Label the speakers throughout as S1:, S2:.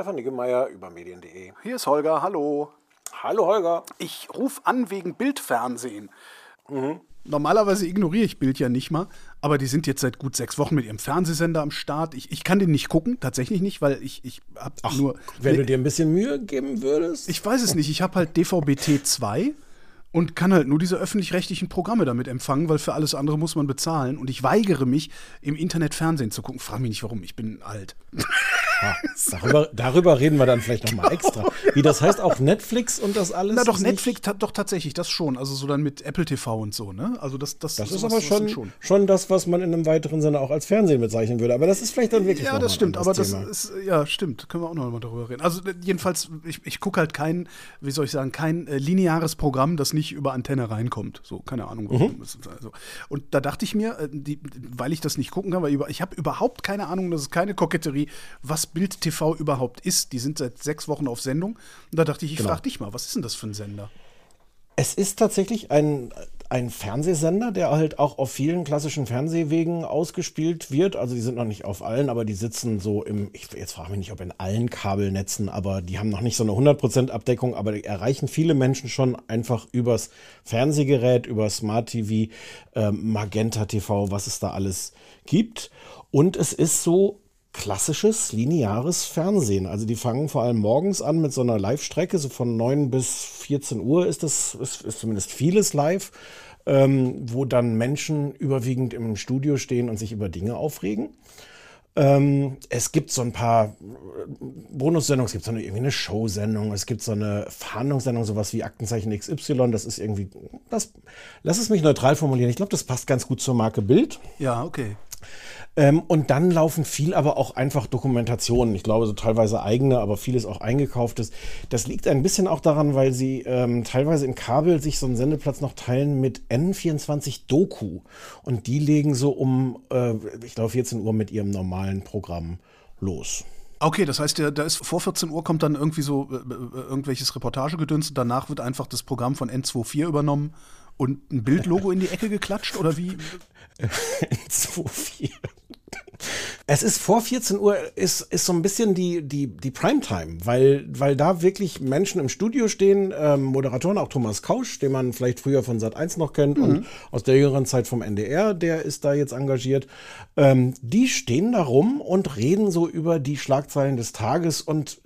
S1: Stefan Niggemeier über medien.de.
S2: Hier ist Holger, hallo.
S1: Hallo Holger.
S2: Ich rufe an wegen Bildfernsehen. Mhm. Normalerweise ignoriere ich Bild ja nicht mal, aber die sind jetzt seit gut sechs Wochen mit ihrem Fernsehsender am Start. Ich, ich kann den nicht gucken, tatsächlich nicht, weil ich, ich habe nur.
S1: Wenn du dir ein bisschen Mühe geben würdest?
S2: Ich weiß es nicht. Ich habe halt DVB-T 2 und kann halt nur diese öffentlich-rechtlichen Programme damit empfangen, weil für alles andere muss man bezahlen. Und ich weigere mich, im Internet Fernsehen zu gucken. Frag mich nicht warum, ich bin alt.
S1: Ha, darüber, darüber, reden wir dann vielleicht nochmal extra. Wie das heißt, auch Netflix und das alles?
S2: Na doch, Netflix hat doch tatsächlich das schon. Also so dann mit Apple TV und so, ne? Also das, das,
S1: das ist aber schon, schon, schon. das, was man in einem weiteren Sinne auch als Fernsehen bezeichnen würde. Aber das ist vielleicht dann wirklich.
S2: Ja, das stimmt, aber das ist, ja, stimmt. Können wir auch noch mal darüber reden. Also jedenfalls, ich, ich gucke halt kein, wie soll ich sagen, kein äh, lineares Programm, das nicht über Antenne reinkommt. So, keine Ahnung, warum. Mhm. Also. Und da dachte ich mir, äh, die, weil ich das nicht gucken kann, weil ich habe überhaupt keine Ahnung, das ist keine Koketterie, was Bild TV überhaupt ist. Die sind seit sechs Wochen auf Sendung. Und da dachte ich, ich genau. frage dich mal, was ist denn das für ein Sender?
S1: Es ist tatsächlich ein, ein Fernsehsender, der halt auch auf vielen klassischen Fernsehwegen ausgespielt wird. Also die sind noch nicht auf allen, aber die sitzen so im, ich jetzt frage mich nicht, ob in allen Kabelnetzen, aber die haben noch nicht so eine 100% Abdeckung, aber die erreichen viele Menschen schon einfach übers Fernsehgerät, über Smart TV, äh, Magenta TV, was es da alles gibt. Und es ist so klassisches lineares Fernsehen. Also die fangen vor allem morgens an mit so einer Live-Strecke, so von 9 bis 14 Uhr ist das, ist, ist zumindest vieles live, ähm, wo dann Menschen überwiegend im Studio stehen und sich über Dinge aufregen. Ähm, es gibt so ein paar äh, Bonussendungen, es gibt so eine, irgendwie eine Showsendung, es gibt so eine Verhandlungssendung, sowas wie Aktenzeichen XY, das ist irgendwie, das, lass es mich neutral formulieren, ich glaube, das passt ganz gut zur Marke Bild.
S2: Ja, okay.
S1: Ähm, und dann laufen viel aber auch einfach Dokumentationen. Ich glaube, so teilweise eigene, aber vieles auch eingekauftes. Das liegt ein bisschen auch daran, weil sie ähm, teilweise im Kabel sich so einen Sendeplatz noch teilen mit N24 Doku. Und die legen so um, äh, ich glaube, 14 Uhr mit ihrem normalen Programm los.
S2: Okay, das heißt, da ist vor 14 Uhr kommt dann irgendwie so äh, äh irgendwelches Reportagegedöns und danach wird einfach das Programm von N24 übernommen und ein Bildlogo in die Ecke geklatscht oder wie?
S1: N24. Es ist vor 14 Uhr, ist, ist so ein bisschen die, die, die Primetime, weil, weil da wirklich Menschen im Studio stehen, ähm, Moderatoren, auch Thomas Kausch, den man vielleicht früher von Sat 1 noch kennt mhm. und aus der jüngeren Zeit vom NDR, der ist da jetzt engagiert. Ähm, die stehen da rum und reden so über die Schlagzeilen des Tages und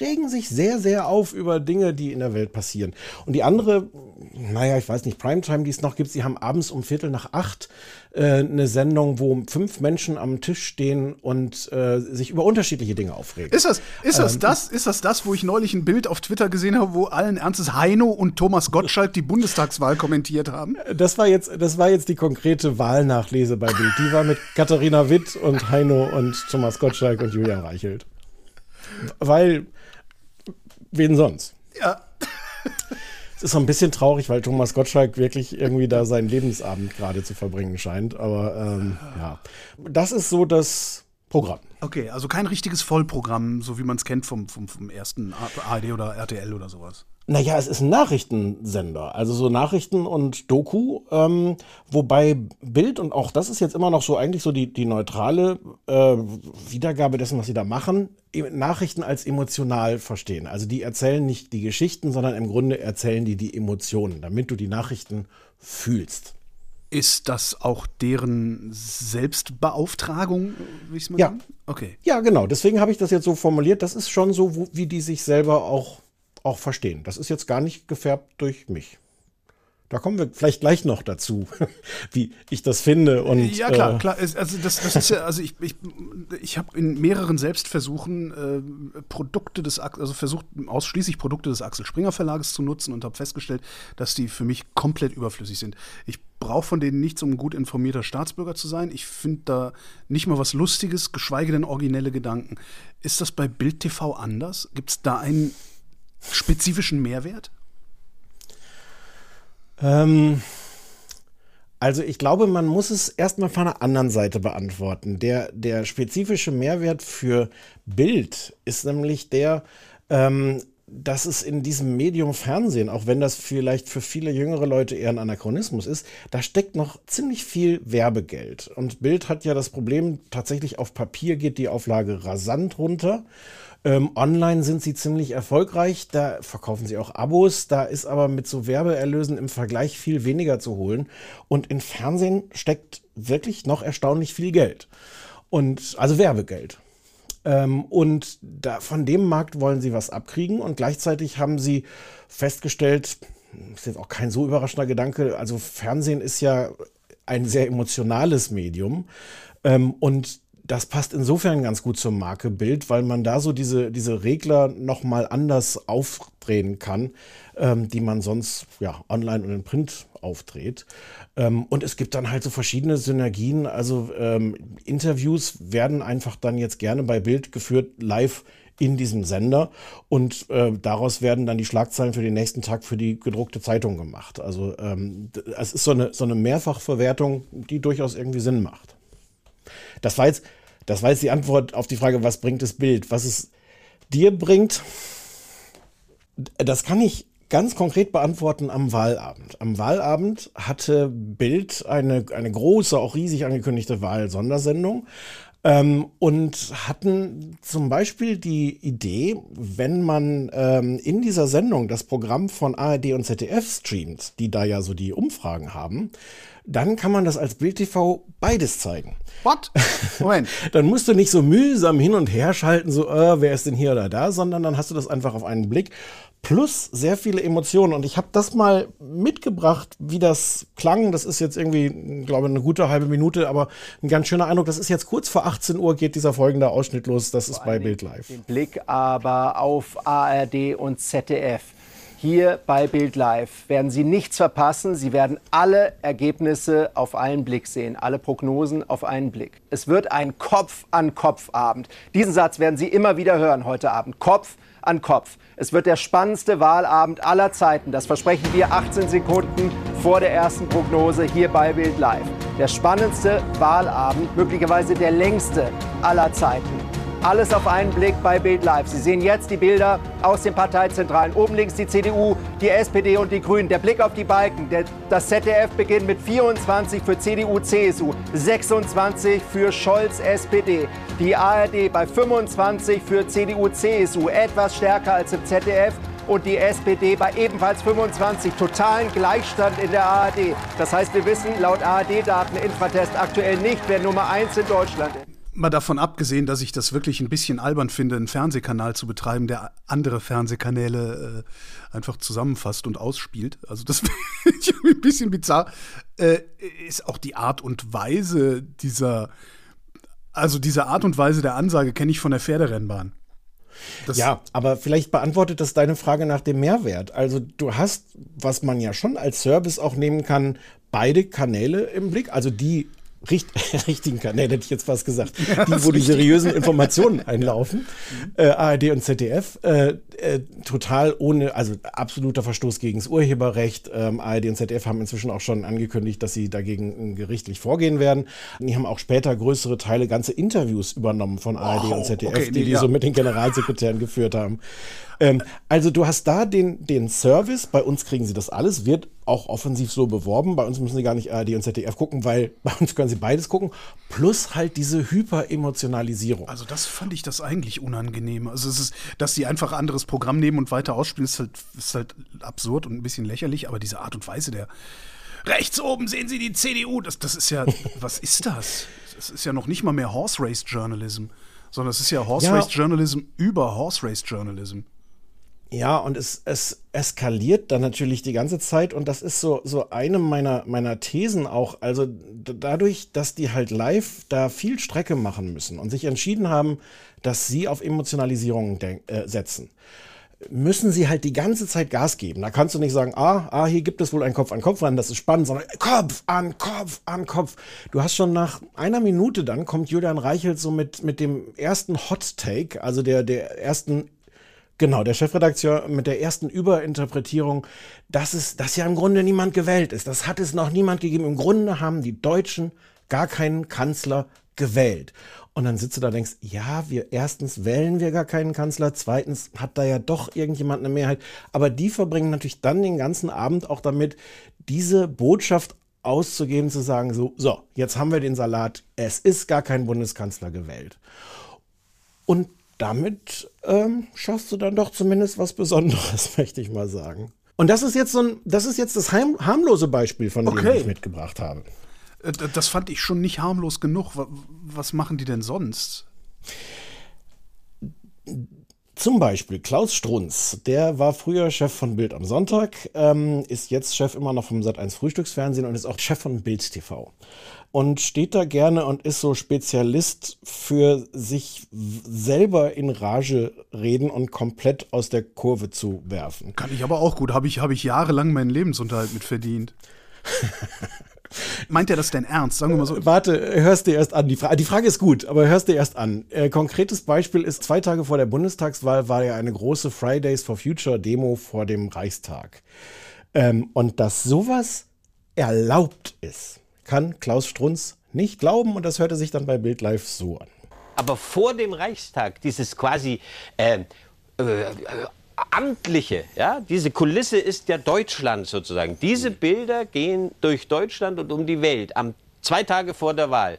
S1: regen sich sehr, sehr auf über Dinge, die in der Welt passieren. Und die andere, naja, ich weiß nicht, Primetime, die es noch gibt, sie haben abends um Viertel nach acht äh, eine Sendung, wo fünf Menschen am Tisch stehen und äh, sich über unterschiedliche Dinge aufregen.
S2: Ist das, ist das, ähm, das, ist das das, wo ich neulich ein Bild auf Twitter gesehen habe, wo allen Ernstes Heino und Thomas Gottschalk die Bundestagswahl kommentiert haben?
S1: Das war jetzt, das war jetzt die konkrete Wahlnachlese bei Bild. Die war mit Katharina Witt und Heino und Thomas Gottschalk und Julia Reichelt. Weil, wen sonst?
S2: Ja.
S1: Es ist so ein bisschen traurig, weil Thomas Gottschalk wirklich irgendwie da seinen Lebensabend gerade zu verbringen scheint. Aber ähm, ja, das ist so das Programm.
S2: Okay, also kein richtiges Vollprogramm, so wie man es kennt vom, vom, vom ersten ARD oder RTL oder sowas.
S1: Naja, es ist ein Nachrichtensender, also so Nachrichten und Doku, ähm, wobei Bild, und auch das ist jetzt immer noch so eigentlich so die, die neutrale äh, Wiedergabe dessen, was sie da machen, Nachrichten als emotional verstehen. Also die erzählen nicht die Geschichten, sondern im Grunde erzählen die die Emotionen, damit du die Nachrichten fühlst.
S2: Ist das auch deren Selbstbeauftragung,
S1: wie ich es mal Ja. Sagen? Okay. Ja, genau. Deswegen habe ich das jetzt so formuliert. Das ist schon so, wie die sich selber auch auch verstehen. Das ist jetzt gar nicht gefärbt durch mich. Da kommen wir vielleicht gleich noch dazu, wie ich das finde. Und,
S2: ja, klar, äh, klar. Also das, das ist ja, also ich, ich, ich habe in mehreren Selbstversuchen äh, Produkte des, also versucht ausschließlich Produkte des Axel Springer Verlages zu nutzen und habe festgestellt, dass die für mich komplett überflüssig sind. Ich brauche von denen nichts, um ein gut informierter Staatsbürger zu sein. Ich finde da nicht mal was Lustiges, geschweige denn originelle Gedanken. Ist das bei Bild TV anders? Gibt es da einen spezifischen Mehrwert?
S1: Ähm, also ich glaube, man muss es erstmal von einer anderen Seite beantworten. Der, der spezifische Mehrwert für Bild ist nämlich der, ähm, dass es in diesem Medium Fernsehen, auch wenn das vielleicht für viele jüngere Leute eher ein Anachronismus ist, da steckt noch ziemlich viel Werbegeld. Und Bild hat ja das Problem, tatsächlich auf Papier geht die Auflage rasant runter. Ähm, online sind sie ziemlich erfolgreich, da verkaufen sie auch Abos, da ist aber mit so Werbeerlösen im Vergleich viel weniger zu holen. Und in Fernsehen steckt wirklich noch erstaunlich viel Geld. Und also Werbegeld. Ähm, und da, von dem Markt wollen sie was abkriegen und gleichzeitig haben sie festgestellt, ist jetzt auch kein so überraschender Gedanke, also Fernsehen ist ja ein sehr emotionales Medium ähm, und das passt insofern ganz gut zum Markebild, weil man da so diese, diese Regler nochmal anders aufdrehen kann, ähm, die man sonst ja online und in Print aufdreht. Ähm, und es gibt dann halt so verschiedene Synergien. Also ähm, Interviews werden einfach dann jetzt gerne bei Bild geführt, live in diesem Sender und äh, daraus werden dann die Schlagzeilen für den nächsten Tag für die gedruckte Zeitung gemacht. Also ähm, es ist so eine, so eine Mehrfachverwertung, die durchaus irgendwie Sinn macht. Das war jetzt, das war jetzt die Antwort auf die Frage, was bringt das Bild? Was es dir bringt, das kann ich ganz konkret beantworten am Wahlabend. Am Wahlabend hatte Bild eine, eine große, auch riesig angekündigte Wahlsondersendung. Ähm, und hatten zum Beispiel die Idee, wenn man ähm, in dieser Sendung das Programm von ARD und ZDF streamt, die da ja so die Umfragen haben, dann kann man das als Bild TV beides zeigen.
S2: What?
S1: Moment. dann musst du nicht so mühsam hin und her schalten, so, äh, wer ist denn hier oder da, sondern dann hast du das einfach auf einen Blick plus sehr viele Emotionen. Und ich habe das mal mitgebracht, wie das klang. Das ist jetzt irgendwie, glaube ich, eine gute halbe Minute, aber ein ganz schöner Eindruck. Das ist jetzt kurz vor 18 Uhr geht dieser folgende Ausschnitt los. Das ist bei Bild Live.
S3: Den Blick aber auf ARD und ZDF. Hier bei Bild Live werden Sie nichts verpassen. Sie werden alle Ergebnisse auf einen Blick sehen, alle Prognosen auf einen Blick. Es wird ein Kopf-an-Kopf-Abend. Diesen Satz werden Sie immer wieder hören heute Abend. Kopf an Kopf. Es wird der spannendste Wahlabend aller Zeiten. Das versprechen wir 18 Sekunden vor der ersten Prognose hier bei Bild Live. Der spannendste Wahlabend, möglicherweise der längste aller Zeiten. Alles auf einen Blick bei Bild Live. Sie sehen jetzt die Bilder aus den Parteizentralen. Oben links die CDU, die SPD und die Grünen. Der Blick auf die Balken. Der, das ZDF beginnt mit 24 für CDU, CSU, 26 für Scholz, SPD. Die ARD bei 25 für CDU, CSU, etwas stärker als im ZDF und die SPD bei ebenfalls 25. Totalen Gleichstand in der ARD. Das heißt, wir wissen laut ARD-Daten Infratest aktuell nicht, wer Nummer 1 in Deutschland ist.
S2: Mal davon abgesehen, dass ich das wirklich ein bisschen albern finde, einen Fernsehkanal zu betreiben, der andere Fernsehkanäle äh, einfach zusammenfasst und ausspielt. Also das finde ich ein bisschen bizarr. Äh, ist auch die Art und Weise dieser, also diese Art und Weise der Ansage kenne ich von der Pferderennbahn.
S1: Das ja, aber vielleicht beantwortet das deine Frage nach dem Mehrwert. Also du hast, was man ja schon als Service auch nehmen kann, beide Kanäle im Blick, also die Richt richtigen Kanäle, hätte ich jetzt fast gesagt, ja, die, wo die seriösen Informationen einlaufen, äh, ARD und ZDF, äh, äh, total ohne, also absoluter Verstoß gegen das Urheberrecht. Ähm, ARD und ZDF haben inzwischen auch schon angekündigt, dass sie dagegen gerichtlich vorgehen werden. Die haben auch später größere Teile, ganze Interviews übernommen von ARD oh, und ZDF, okay, die die ja. so mit den Generalsekretären geführt haben. Ähm, also du hast da den, den Service, bei uns kriegen sie das alles, wird auch offensiv so beworben. Bei uns müssen sie gar nicht ARD und ZDF gucken, weil bei uns können sie beides gucken. Plus halt diese Hyperemotionalisierung.
S2: Also das fand ich das eigentlich unangenehm. Also es ist, dass sie einfach ein anderes Programm nehmen und weiter ausspielen, ist halt, ist halt absurd und ein bisschen lächerlich, aber diese Art und Weise der Rechts oben sehen Sie die CDU. Das, das ist ja, was ist das? Das ist ja noch nicht mal mehr Horse Race Journalism, sondern es ist ja Horse ja. Race Journalism über Horse Race Journalism.
S1: Ja, und es, es eskaliert dann natürlich die ganze Zeit und das ist so, so eine meiner, meiner Thesen auch. Also dadurch, dass die halt live da viel Strecke machen müssen und sich entschieden haben, dass sie auf Emotionalisierung äh, setzen, müssen sie halt die ganze Zeit Gas geben. Da kannst du nicht sagen, ah, ah, hier gibt es wohl ein Kopf an Kopf rennen, das ist spannend, sondern Kopf an Kopf an Kopf. Du hast schon nach einer Minute dann kommt Julian Reichelt so mit, mit dem ersten Hot Take, also der, der ersten Genau, der Chefredakteur mit der ersten Überinterpretierung, dass es, dass ja im Grunde niemand gewählt ist. Das hat es noch niemand gegeben. Im Grunde haben die Deutschen gar keinen Kanzler, gewählt. Und dann sitzt du da und denkst, ja, wir erstens wählen wir gar keinen Kanzler, zweitens hat da ja doch irgendjemand eine Mehrheit. Aber die verbringen natürlich dann den ganzen Abend auch damit, diese Botschaft auszugeben, zu sagen, so, so, jetzt haben wir den Salat, es ist gar kein Bundeskanzler gewählt. Und damit ähm, schaffst du dann doch zumindest was Besonderes, möchte ich mal sagen. Und das ist jetzt so ein, das ist jetzt das heim, harmlose Beispiel, von dem
S2: Okay.
S1: ich mitgebracht habe.
S2: Äh, Das fand ich schon nicht harmlos genug. Wa- Was machen die denn sonst?
S1: Zum Beispiel Klaus Strunz, der war früher Chef von Bild am Sonntag, ähm, ist jetzt Chef immer noch vom Sat1 Frühstücksfernsehen und ist auch Chef von Bild TV. Und steht da gerne und ist so Spezialist für sich selber in Rage reden und komplett aus der Kurve zu werfen.
S2: Kann ich aber auch gut. Habe ich, hab ich jahrelang meinen Lebensunterhalt mit verdient. Meint er das denn ernst? Sagen wir mal so.
S1: Warte, hörst dir erst an. Die, Fra die Frage ist gut, aber hörst dir erst an. Äh, konkretes Beispiel ist, zwei Tage vor der Bundestagswahl war ja eine große Fridays for Future Demo vor dem Reichstag. Ähm, und dass sowas erlaubt ist, kann Klaus Strunz nicht glauben und das hörte sich dann bei Bild Live so an.
S4: aber vor dem Reichstag, dieses quasi äh, äh, amtliche, ja, diese Kulisse ist ja Deutschland sozusagen. Diese Bilder gehen durch Deutschland und um die Welt am zwei Tage vor der Wahl.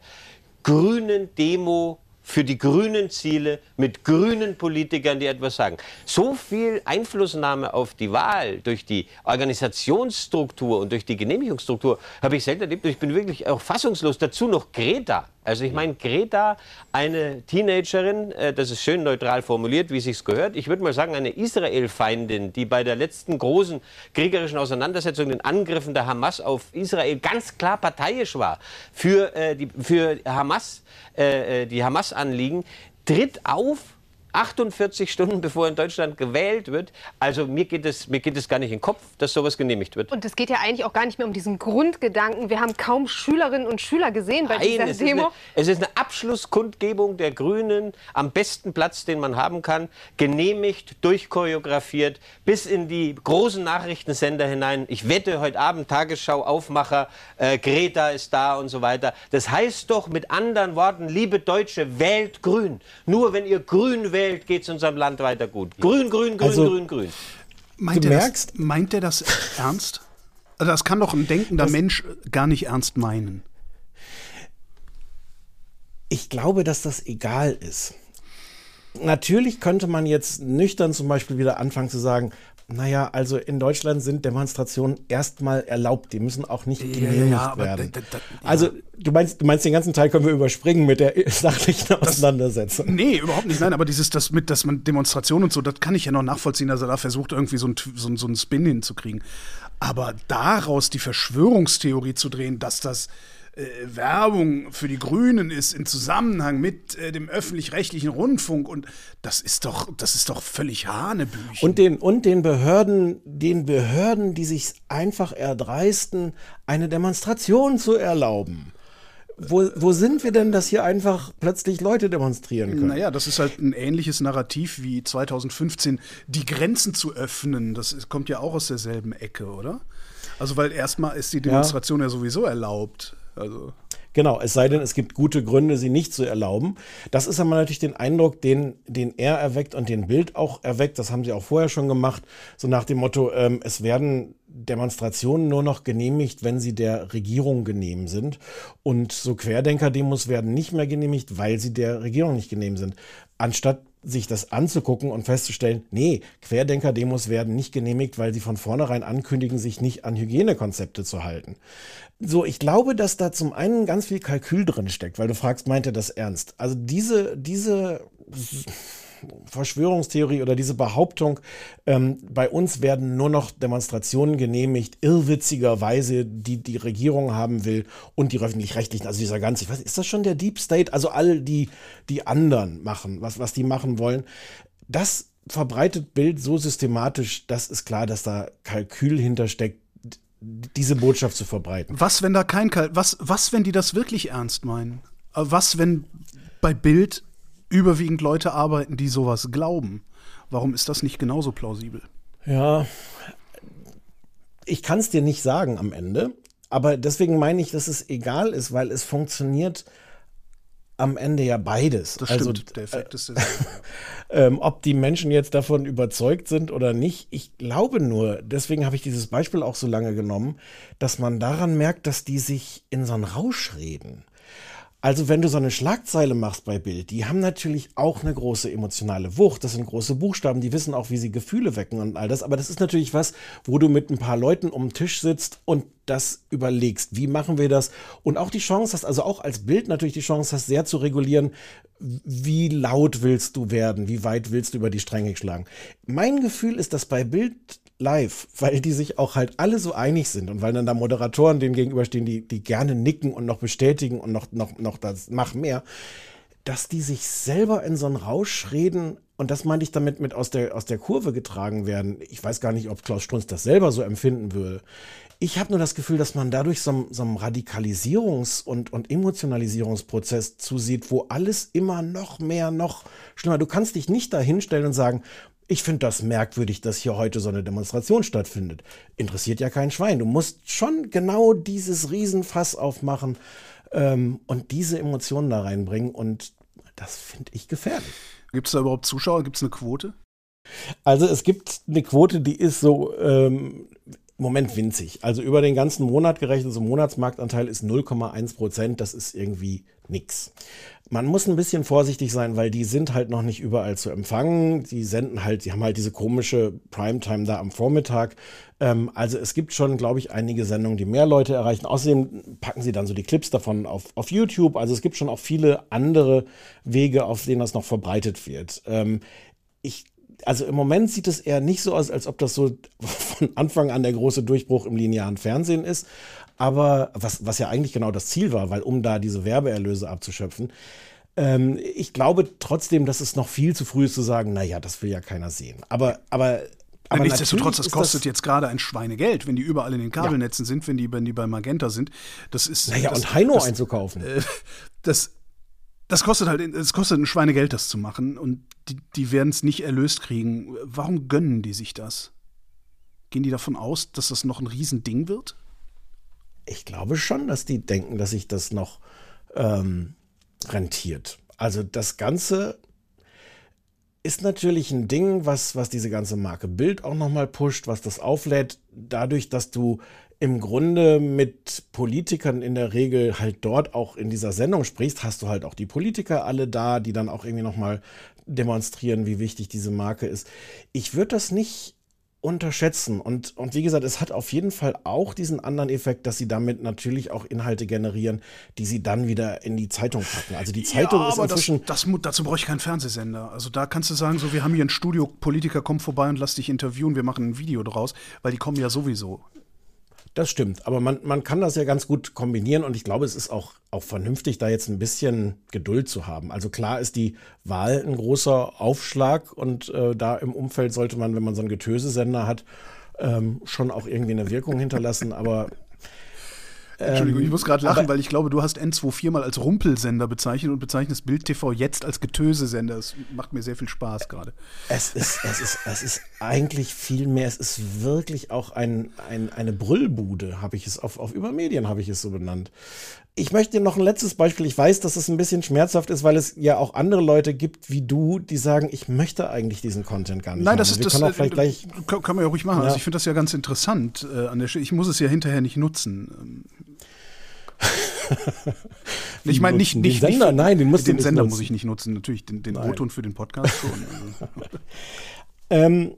S4: Grünen Demo für die grünen Ziele mit grünen Politikern, die etwas sagen. So viel Einflussnahme auf die Wahl durch die Organisationsstruktur und durch die Genehmigungsstruktur habe ich selten erlebt. Ich bin wirklich auch fassungslos. Dazu noch Greta. Also ich meine, Greta, eine Teenagerin, äh, das ist schön neutral formuliert, wie sich's gehört. Ich würde mal sagen, eine Israel-Feindin, die bei der letzten großen kriegerischen Auseinandersetzung, den Angriffen der Hamas auf Israel ganz klar parteiisch war für, äh, die, für Hamas, äh, äh, die Hamas-Anliegen, tritt auf 48 Stunden bevor in Deutschland gewählt wird. Also mir geht es, mir geht es gar nicht in den Kopf, dass sowas genehmigt wird.
S5: Und es geht ja eigentlich auch gar nicht mehr um diesen Grundgedanken. Wir haben kaum Schülerinnen und Schüler gesehen bei dieser
S4: Nein, es ist,
S5: Demo.
S4: eine, es ist eine Abschlusskundgebung der Grünen am besten Platz, den man haben kann, genehmigt, durchchoreografiert, bis in die großen Nachrichtensender hinein. Ich wette, heute Abend Tagesschau, Aufmacher, äh, Greta ist da und so weiter. Das heißt doch mit anderen Worten, liebe Deutsche, wählt grün. Nur wenn ihr grün wählt, geht es unserem Land weiter gut. Grün, grün, grün,
S1: Also-
S4: grün, grün.
S2: Meint
S1: Du
S2: er
S1: merkst-
S2: das, meint er das ernst? Also das kann doch ein denkender Mensch gar nicht ernst meinen.
S1: Ich glaube, dass das egal ist. Natürlich könnte man jetzt nüchtern zum Beispiel wieder anfangen zu sagen, naja, also in Deutschland sind Demonstrationen erstmal erlaubt, die müssen auch nicht genehmigt
S2: ja, aber
S1: werden.
S2: da- da- da-
S1: Also du meinst, du meinst, den ganzen Teil können wir überspringen mit der sachlichen Auseinandersetzung.
S2: Nee, überhaupt nicht. Nein, aber dieses, das mit, dass man Demonstrationen und so, das kann ich ja noch nachvollziehen, dass er da versucht, irgendwie so ein, so ein, so ein Spin hinzukriegen. Aber daraus die Verschwörungstheorie zu drehen, dass das äh, Werbung für die Grünen ist im Zusammenhang mit äh, dem öffentlich-rechtlichen Rundfunk und das ist doch, das ist doch völlig Hanebüchen.
S1: Und den, und den Behörden, den Behörden, die sich einfach erdreisten, eine Demonstration zu erlauben. Wo, wo sind wir denn, dass hier einfach plötzlich Leute demonstrieren können?
S2: Naja, das ist halt ein ähnliches Narrativ wie 2015, die Grenzen zu öffnen. Das kommt ja auch aus derselben Ecke, oder? Also, weil erstmal ist die Demonstration ja, sowieso erlaubt. Also.
S1: Genau, es sei denn, es gibt gute Gründe, sie nicht zu erlauben. Das ist aber natürlich den Eindruck, den, den er erweckt und den Bild auch erweckt. Das haben sie auch vorher schon gemacht. So nach dem Motto, ähm, es werden Demonstrationen nur noch genehmigt, wenn sie der Regierung genehm sind. Und so Querdenker-Demos werden nicht mehr genehmigt, weil sie der Regierung nicht genehm sind. Anstatt sich das anzugucken und festzustellen, nee, Querdenker-Demos werden nicht genehmigt, weil sie von vornherein ankündigen, sich nicht an Hygienekonzepte zu halten. So, ich glaube, dass da zum einen ganz viel Kalkül drin steckt, weil du fragst, meint er das ernst? Also diese, diese Verschwörungstheorie oder diese Behauptung, ähm, bei uns werden nur noch Demonstrationen genehmigt, irrwitzigerweise, die die Regierung haben will und die öffentlich-rechtlichen, also dieser ganze, ich ist das schon der Deep State? Also all die, die anderen machen, was, was die machen wollen. Das verbreitet Bild so systematisch, das ist klar, dass da Kalkül hintersteckt, diese Botschaft zu verbreiten.
S2: Was, wenn da kein Kal was, was, wenn die das wirklich ernst meinen? Äh, Was, wenn bei Bild überwiegend Leute arbeiten, die sowas glauben? Warum ist das nicht genauso plausibel?
S1: Ja, ich kann es dir nicht sagen am Ende, aber deswegen meine ich, dass es egal ist, weil es funktioniert am Ende ja beides.
S2: Das
S1: also,
S2: stimmt, der Effekt ist derselbe.
S1: ähm, ob die Menschen jetzt davon überzeugt sind oder nicht, ich glaube nur, deswegen habe ich dieses Beispiel auch so lange genommen, dass man daran merkt, dass die sich in so einen Rausch reden. Also wenn du so eine Schlagzeile machst bei Bild, die haben natürlich auch eine große emotionale Wucht. Das sind große Buchstaben, die wissen auch, wie sie Gefühle wecken und all das. Aber das ist natürlich was, wo du mit ein paar Leuten um den Tisch sitzt und das überlegst. Wie machen wir das? Und auch die Chance hast, also auch als Bild natürlich die Chance hast, sehr zu regulieren, wie laut willst du werden? Wie weit willst du über die Stränge schlagen? Mein Gefühl ist, dass bei Bild live, weil die sich auch halt alle so einig sind und weil dann da Moderatoren denen gegenüberstehen, die, die gerne nicken und noch bestätigen und noch, noch, noch das mach mehr, dass die sich selber in so einen Rausch reden und das meinte ich damit mit aus der, aus der Kurve getragen werden. Ich weiß gar nicht, ob Klaus Strunz das selber so empfinden würde. Ich habe nur das Gefühl, dass man dadurch so, so einem Radikalisierungs- und, und Emotionalisierungsprozess zusieht, wo alles immer noch mehr, noch schlimmer. Du kannst dich nicht da hinstellen und sagen, ich finde das merkwürdig, dass hier heute so eine Demonstration stattfindet. Interessiert ja kein Schwein. Du musst schon genau dieses Riesenfass aufmachen ähm, und diese Emotionen da reinbringen. Und das finde ich gefährlich.
S2: Gibt es da überhaupt Zuschauer? Gibt es eine Quote?
S1: Also es gibt eine Quote, die ist so ähm, Moment winzig. Also über den ganzen Monat gerechnet, so Monatsmarktanteil ist 0,1 Prozent. Das ist irgendwie nix. Man muss ein bisschen vorsichtig sein, weil die sind halt noch nicht überall zu empfangen. Die senden halt, die haben halt diese komische Primetime da am Vormittag. Ähm, also es gibt schon, glaube ich, einige Sendungen, die mehr Leute erreichen. Außerdem packen sie dann so die Clips davon auf, auf YouTube. Also es gibt schon auch viele andere Wege, auf denen das noch verbreitet wird. Ähm, ich also im Moment sieht es eher nicht so aus, als ob das so von Anfang an der große Durchbruch im linearen Fernsehen ist. Aber was, was ja eigentlich genau das Ziel war, weil um da diese Werbeerlöse abzuschöpfen. Ähm, ich glaube trotzdem, dass es noch viel zu früh ist zu sagen, naja, das will ja keiner sehen. Aber, aber
S2: aber nichtsdestotrotz, das kostet das jetzt gerade ein Schweinegeld, wenn die überall in den Kabelnetzen ja. sind, wenn die, wenn die bei Magenta sind. Das ist.
S1: Naja,
S2: das,
S1: und Heino das, einzukaufen. Äh,
S2: das, das kostet halt, es kostet ein Schweinegeld, das zu machen. Und die, die werden es nicht erlöst kriegen. Warum gönnen die sich das? Gehen die davon aus, dass das noch ein Riesending wird?
S1: Ich glaube schon, dass die denken, dass sich das noch ähm, rentiert. Also das Ganze ist natürlich ein Ding, was, was diese ganze Marke Bild auch nochmal pusht, was das auflädt, dadurch, dass du im Grunde mit Politikern in der Regel halt dort auch in dieser Sendung sprichst, hast du halt auch die Politiker alle da, die dann auch irgendwie nochmal demonstrieren, wie wichtig diese Marke ist. Ich würde das nicht unterschätzen. Und, und wie gesagt, es hat auf jeden Fall auch diesen anderen Effekt, dass sie damit natürlich auch Inhalte generieren, die sie dann wieder in die Zeitung packen. Also die Zeitung ja, ist inzwischen.
S2: Das, das, dazu brauche ich keinen Fernsehsender. Also da kannst du sagen, so, wir haben hier ein Studio, Politiker, komm vorbei und lass dich interviewen, wir machen ein Video draus, weil die kommen ja sowieso.
S1: Das stimmt, aber man, man kann das ja ganz gut kombinieren und ich glaube, es ist auch, auch vernünftig, da jetzt ein bisschen Geduld zu haben. Also klar ist die Wahl ein großer Aufschlag und äh, da im Umfeld sollte man, wenn man so einen Getösesender hat, ähm, schon auch irgendwie eine Wirkung hinterlassen, aber
S2: Entschuldigung, ich muss gerade lachen, weil ich glaube, du hast N24 mal als Rumpelsender bezeichnet und bezeichnest Bild TV jetzt als Getösesender. Das macht mir sehr viel Spaß gerade.
S1: Es ist, es, ist, es ist eigentlich viel mehr. Es ist wirklich auch ein, ein, eine Brüllbude, habe ich es auf, auf Übermedien habe ich es so benannt. Ich möchte dir noch ein letztes Beispiel. Ich weiß, dass es ein bisschen schmerzhaft ist, weil es ja auch andere Leute gibt wie du, die sagen, ich möchte eigentlich diesen Content gar nicht.
S2: Nein, das ist das. Kann, auch vielleicht gleich, kann, kann man ja ruhig machen. Ja. Also ich finde das ja ganz interessant äh, an der Stelle. Ich muss es ja hinterher nicht nutzen. Ich meine nicht, nicht,
S1: den Sender, nicht, nein, den musst
S2: den Sender muss ich nicht nutzen. Natürlich den, den O-Ton für den Podcast schon.
S1: ähm,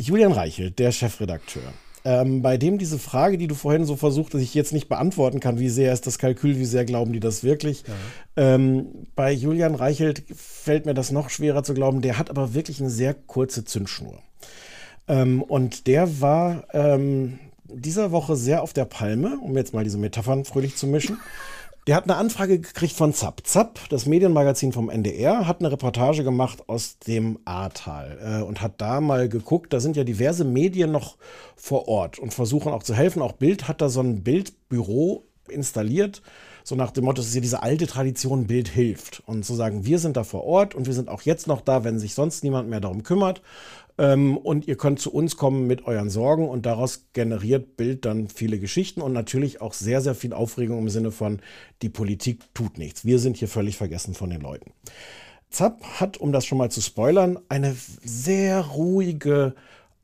S1: Julian Reichelt, der Chefredakteur. Ähm, bei dem diese Frage, die du vorhin so versucht, dass ich jetzt nicht beantworten kann, wie sehr ist das Kalkül, wie sehr glauben die das wirklich? Ja. Ähm, bei Julian Reichelt fällt mir das noch schwerer zu glauben. Der hat aber wirklich eine sehr kurze Zündschnur. Ähm, und der war ähm, dieser Woche sehr auf der Palme, um jetzt mal diese Metaphern fröhlich zu mischen. Der hat eine Anfrage gekriegt von Zapp. Zapp, das Medienmagazin vom NDR, hat eine Reportage gemacht aus dem Ahrtal äh, und hat da mal geguckt. Da sind ja diverse Medien noch vor Ort und versuchen auch zu helfen. Auch Bild hat da so ein Bildbüro installiert, so nach dem Motto, es ist ja diese alte Tradition, Bild hilft. Und zu sagen, wir sind da vor Ort und wir sind auch jetzt noch da, wenn sich sonst niemand mehr darum kümmert. Ähm, und ihr könnt zu uns kommen mit euren Sorgen und daraus generiert Bild dann viele Geschichten und natürlich auch sehr, sehr viel Aufregung im Sinne von, die Politik tut nichts. Wir sind hier völlig vergessen von den Leuten. Zapp hat, um das schon mal zu spoilern, eine sehr ruhige,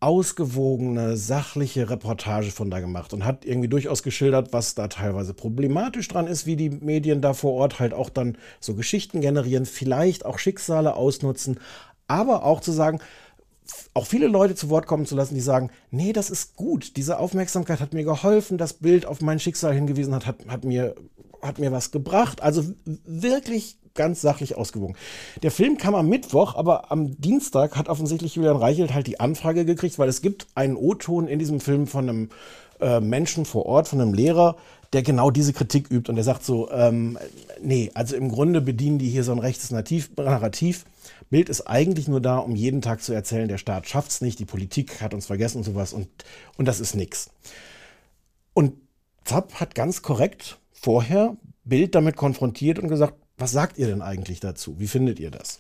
S1: ausgewogene, sachliche Reportage von da gemacht und hat irgendwie durchaus geschildert, was da teilweise problematisch dran ist, wie die Medien da vor Ort halt auch dann so Geschichten generieren, vielleicht auch Schicksale ausnutzen, aber auch zu sagen, auch viele Leute zu Wort kommen zu lassen, die sagen, nee, das ist gut. Diese Aufmerksamkeit hat mir geholfen, das Bild auf mein Schicksal hingewiesen hat, hat, hat, mir, hat mir was gebracht. Also wirklich ganz sachlich ausgewogen. Der Film kam am Mittwoch, aber am Dienstag hat offensichtlich Julian Reichelt halt die Anfrage gekriegt, weil es gibt einen O-Ton in diesem Film von einem äh, Menschen vor Ort, von einem Lehrer, der genau diese Kritik übt und der sagt so, ähm, nee, also im Grunde bedienen die hier so ein rechtes Narrativ. Bild ist eigentlich nur da, um jeden Tag zu erzählen, der Staat schafft es nicht, die Politik hat uns vergessen und sowas und, und das ist nix. Und Zapp hat ganz korrekt vorher Bild damit konfrontiert und gesagt, was sagt ihr denn eigentlich dazu? Wie findet ihr das?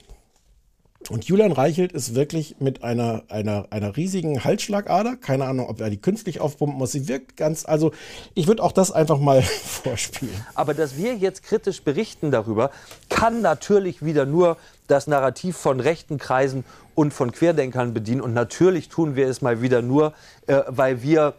S1: Und Julian Reichelt ist wirklich mit einer, einer, einer riesigen Halsschlagader. Keine Ahnung, ob er die künstlich aufpumpen muss. Sie wirkt ganz, also ich würde auch das einfach mal vorspielen.
S6: Aber dass wir jetzt kritisch berichten darüber, kann natürlich wieder nur das Narrativ von rechten Kreisen und von Querdenkern bedienen. Und natürlich tun wir es mal wieder nur, äh, weil wir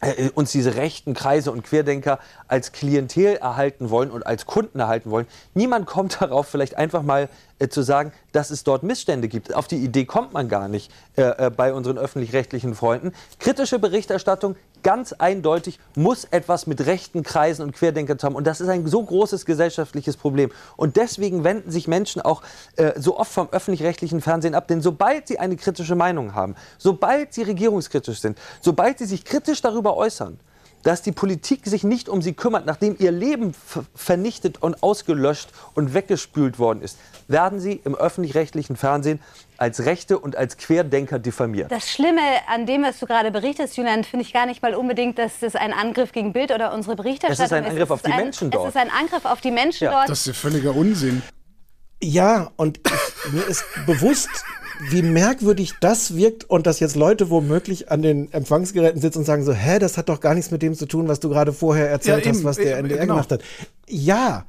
S6: äh, uns diese rechten Kreise und Querdenker als Klientel erhalten wollen und als Kunden erhalten wollen. Niemand kommt darauf, vielleicht einfach mal äh, zu sagen, dass es dort Missstände gibt. Auf die Idee kommt man gar nicht äh, äh bei unseren öffentlich-rechtlichen Freunden. Kritische Berichterstattung ganz eindeutig muss etwas mit rechten Kreisen und Querdenkern zu haben. Und das ist ein so großes gesellschaftliches Problem. Und deswegen wenden sich Menschen auch äh, so oft vom öffentlich-rechtlichen Fernsehen ab. Denn sobald sie eine kritische Meinung haben, sobald sie regierungskritisch sind, sobald sie sich kritisch darüber äußern, dass die Politik sich nicht um sie kümmert, nachdem ihr Leben vernichtet und ausgelöscht und weggespült worden ist, werden sie im öffentlich-rechtlichen Fernsehen als Rechte und als Querdenker diffamiert.
S7: Das Schlimme an dem, was du gerade berichtest, Julian, finde ich gar nicht mal unbedingt, dass das ein Angriff gegen Bild oder unsere Berichterstattung ist.
S6: Es ist ein Angriff auf die
S7: ein,
S6: Menschen dort.
S7: Es ist ein Angriff auf die Menschen
S6: ja.
S7: dort.
S2: Das ist ja völliger Unsinn.
S1: Ja, und ich, mir ist bewusst, wie merkwürdig das wirkt und dass jetzt Leute womöglich an den Empfangsgeräten sitzen und sagen so, hä, das hat doch gar nichts mit dem zu tun, was du gerade vorher erzählt ja, hast, was der NDR genau. gemacht hat. Ja,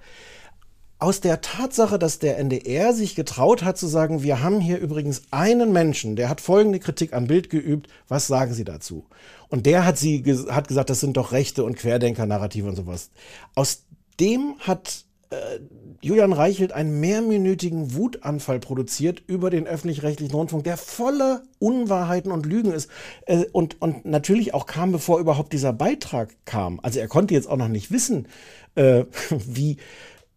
S1: aus der Tatsache, dass der NDR sich getraut hat zu sagen, wir haben hier übrigens einen Menschen, der hat folgende Kritik an Bild geübt, was sagen Sie dazu? Und der hat sie hat gesagt, das sind doch Rechte und Querdenker-Narrative und sowas. Aus dem hat äh, Julian Reichelt einen mehrminütigen Wutanfall produziert über den öffentlich-rechtlichen Rundfunk, der voller Unwahrheiten und Lügen ist. Äh, und, und natürlich auch kam, bevor überhaupt dieser Beitrag kam. Also er konnte jetzt auch noch nicht wissen, äh, wie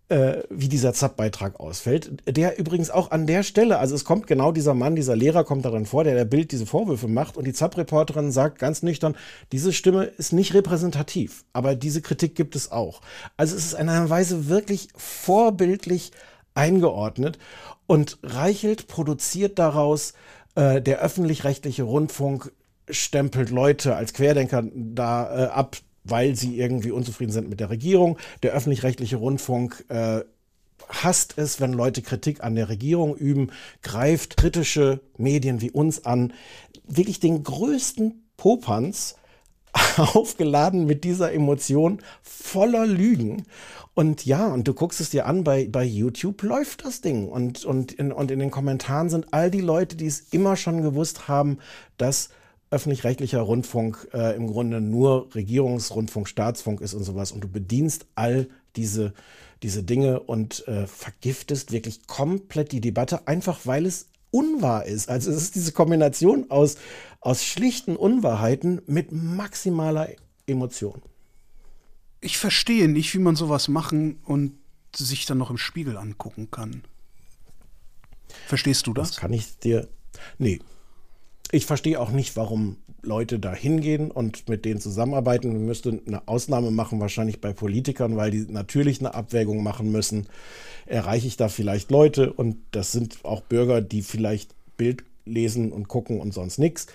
S1: äh, wie dieser ZAP-Beitrag ausfällt. Der übrigens auch an der Stelle, also es kommt genau dieser Mann, dieser Lehrer kommt darin vor, der der Bild diese Vorwürfe macht und die ZAP-Reporterin sagt ganz nüchtern, diese Stimme ist nicht repräsentativ, aber diese Kritik gibt es auch. Also es ist in einer Weise wirklich vorbildlich eingeordnet und Reichelt produziert daraus äh, der öffentlich-rechtliche Rundfunk stempelt Leute als Querdenker da äh, ab, weil sie irgendwie unzufrieden sind mit der Regierung. Der öffentlich-rechtliche Rundfunk äh, hasst es, wenn Leute Kritik an der Regierung üben, greift kritische Medien wie uns an. Wirklich den größten Popanz aufgeladen mit dieser Emotion voller Lügen. Und ja, und du guckst es dir an, bei, bei YouTube läuft das Ding. Und, und, in, und in den Kommentaren sind all die Leute, die es immer schon gewusst haben, dass öffentlich-rechtlicher Rundfunk äh, im Grunde nur Regierungsrundfunk, Staatsfunk ist und sowas. Und du bedienst all diese, diese Dinge und äh, vergiftest wirklich komplett die Debatte, einfach weil es unwahr ist. Also es ist diese Kombination aus, aus schlichten Unwahrheiten mit maximaler Emotion.
S2: Ich verstehe nicht, wie man sowas machen und sich dann noch im Spiegel angucken kann. Verstehst du das?
S1: Das kann ich dir. Nee, ich verstehe auch nicht, warum Leute da hingehen und mit denen zusammenarbeiten. Wir müssten eine Ausnahme machen, wahrscheinlich bei Politikern, weil die natürlich eine Abwägung machen müssen. Erreiche ich da vielleicht Leute und das sind auch Bürger, die vielleicht Bild lesen und gucken und sonst nichts.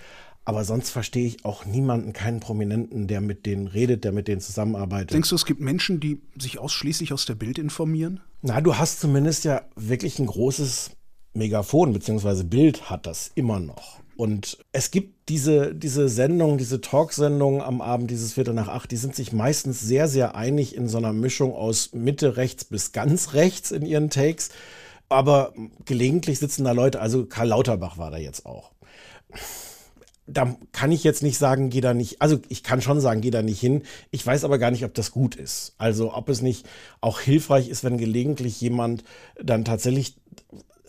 S1: Aber sonst verstehe ich auch niemanden, keinen Prominenten, der mit denen redet, der mit denen zusammenarbeitet.
S2: Denkst du, es gibt Menschen, die sich ausschließlich aus der Bild informieren?
S1: Na, du hast zumindest ja wirklich ein großes Megafon, beziehungsweise Bild hat das immer noch. Und es gibt diese, diese Sendungen, diese Talksendungen am Abend, dieses Viertel nach acht, die sind sich meistens sehr, sehr einig in so einer Mischung aus Mitte rechts bis ganz rechts in ihren Takes. Aber gelegentlich sitzen da Leute, also Karl Lauterbach war da jetzt auch da kann ich jetzt nicht sagen, geh da nicht, also ich kann schon sagen, geh da nicht hin. Ich weiß aber gar nicht, ob das gut ist. Also ob es nicht auch hilfreich ist, wenn gelegentlich jemand dann tatsächlich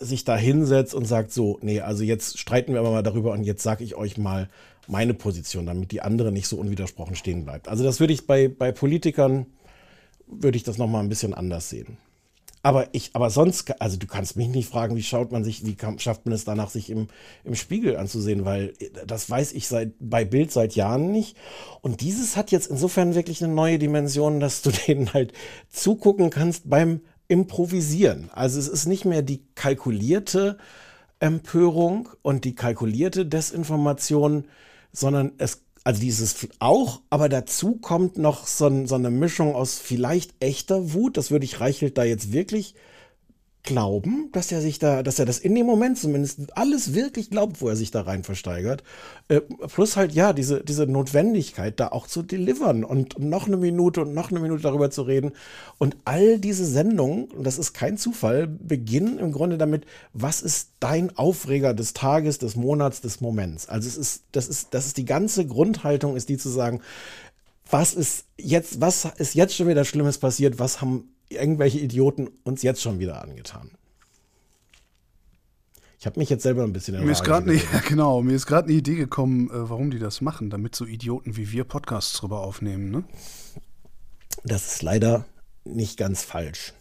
S1: sich da hinsetzt und sagt so, nee, also jetzt streiten wir aber mal darüber und jetzt sage ich euch mal meine Position, damit die andere nicht so unwidersprochen stehen bleibt. Also das würde ich bei, bei Politikern, würde ich das nochmal ein bisschen anders sehen. Aber ich, aber sonst, also du kannst mich nicht fragen, wie schaut man sich, wie schafft man es danach, sich im, im Spiegel anzusehen, weil äh, das weiß ich seit, bei Bild seit Jahren nicht. Und dieses hat jetzt insofern wirklich eine neue Dimension, dass du denen halt zugucken kannst beim Improvisieren. Also es ist nicht mehr die kalkulierte Empörung und die kalkulierte Desinformation, sondern es also dieses auch, aber dazu kommt noch so, so, eine Mischung aus vielleicht echter Wut, das würde ich Reichelt da jetzt wirklich glauben, dass er sich da, dass er das in dem Moment zumindest alles wirklich glaubt, wo er sich da rein versteigert. Äh, plus halt, ja, diese, diese Notwendigkeit, da auch zu delivern und noch eine Minute und noch eine Minute darüber zu reden. Und all diese Sendungen, und das ist kein Zufall, beginnen im Grunde damit, was ist dein Aufreger des Tages, des Monats, des Moments? Also es ist, das ist, das ist die ganze Grundhaltung, ist die zu sagen, was ist jetzt, was ist jetzt schon wieder Schlimmes passiert? Was haben irgendwelche Idioten uns jetzt schon wieder angetan. Ich habe mich jetzt selber ein bisschen
S2: Mir ist gerade ja, genau, mir ist gerade eine Idee gekommen, äh, warum die das machen, damit so Idioten wie wir Podcasts drüber aufnehmen. Ne?
S1: Das ist leider nicht ganz falsch.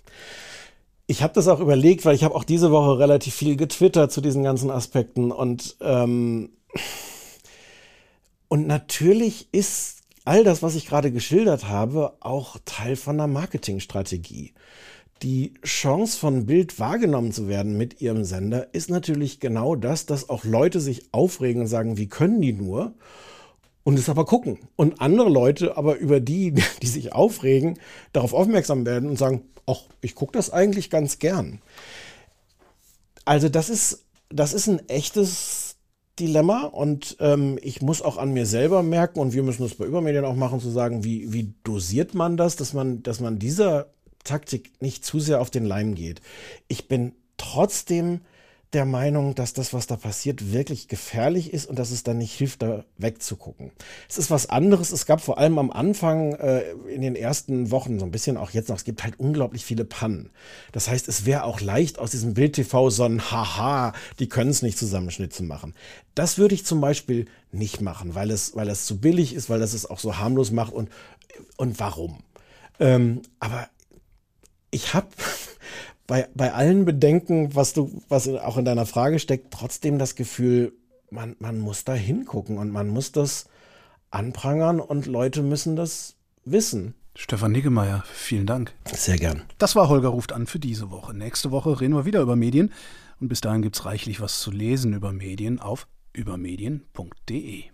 S1: Ich habe das auch überlegt, weil ich habe auch diese Woche relativ viel getwittert zu diesen ganzen Aspekten und ähm, und natürlich ist all das, was ich gerade geschildert habe, auch Teil von einer Marketingstrategie. Die Chance von Bild wahrgenommen zu werden mit ihrem Sender ist natürlich genau das, dass auch Leute sich aufregen und sagen, wie können die nur? Und es aber gucken. Und andere Leute aber über die, die sich aufregen, darauf aufmerksam werden und sagen, ach, ich gucke das eigentlich ganz gern. Also das ist, das ist ein echtes Dilemma und ähm, ich muss auch an mir selber merken und wir müssen das bei Übermedien auch machen, zu sagen, wie, wie dosiert man das, dass man, dass man dieser Taktik nicht zu sehr auf den Leim geht. Ich bin trotzdem der Meinung, dass das, was da passiert, wirklich gefährlich ist und dass es dann nicht hilft, da wegzugucken. Es ist was anderes. Es gab vor allem am Anfang, äh, in den ersten Wochen, so ein bisschen auch jetzt noch, es gibt halt unglaublich viele Pannen. Das heißt, es wäre auch leicht, aus diesem Bild-TV so ein Haha, die können es nicht Zusammenschnitt zu machen. Das würde ich zum Beispiel nicht machen, weil es, weil es zu billig ist, weil das es auch so harmlos macht und, und warum. Ähm, aber ich habe bei, bei allen Bedenken, was du, was auch in deiner Frage steckt, trotzdem das Gefühl, man, man muss da hingucken und man muss das anprangern und Leute müssen das wissen.
S2: Stefan Niggemeier, vielen Dank.
S1: Sehr gern.
S2: Das war Holger ruft an für diese Woche. Nächste Woche reden wir wieder über Medien und bis dahin gibt es reichlich was zu lesen über Medien auf übermedien.de.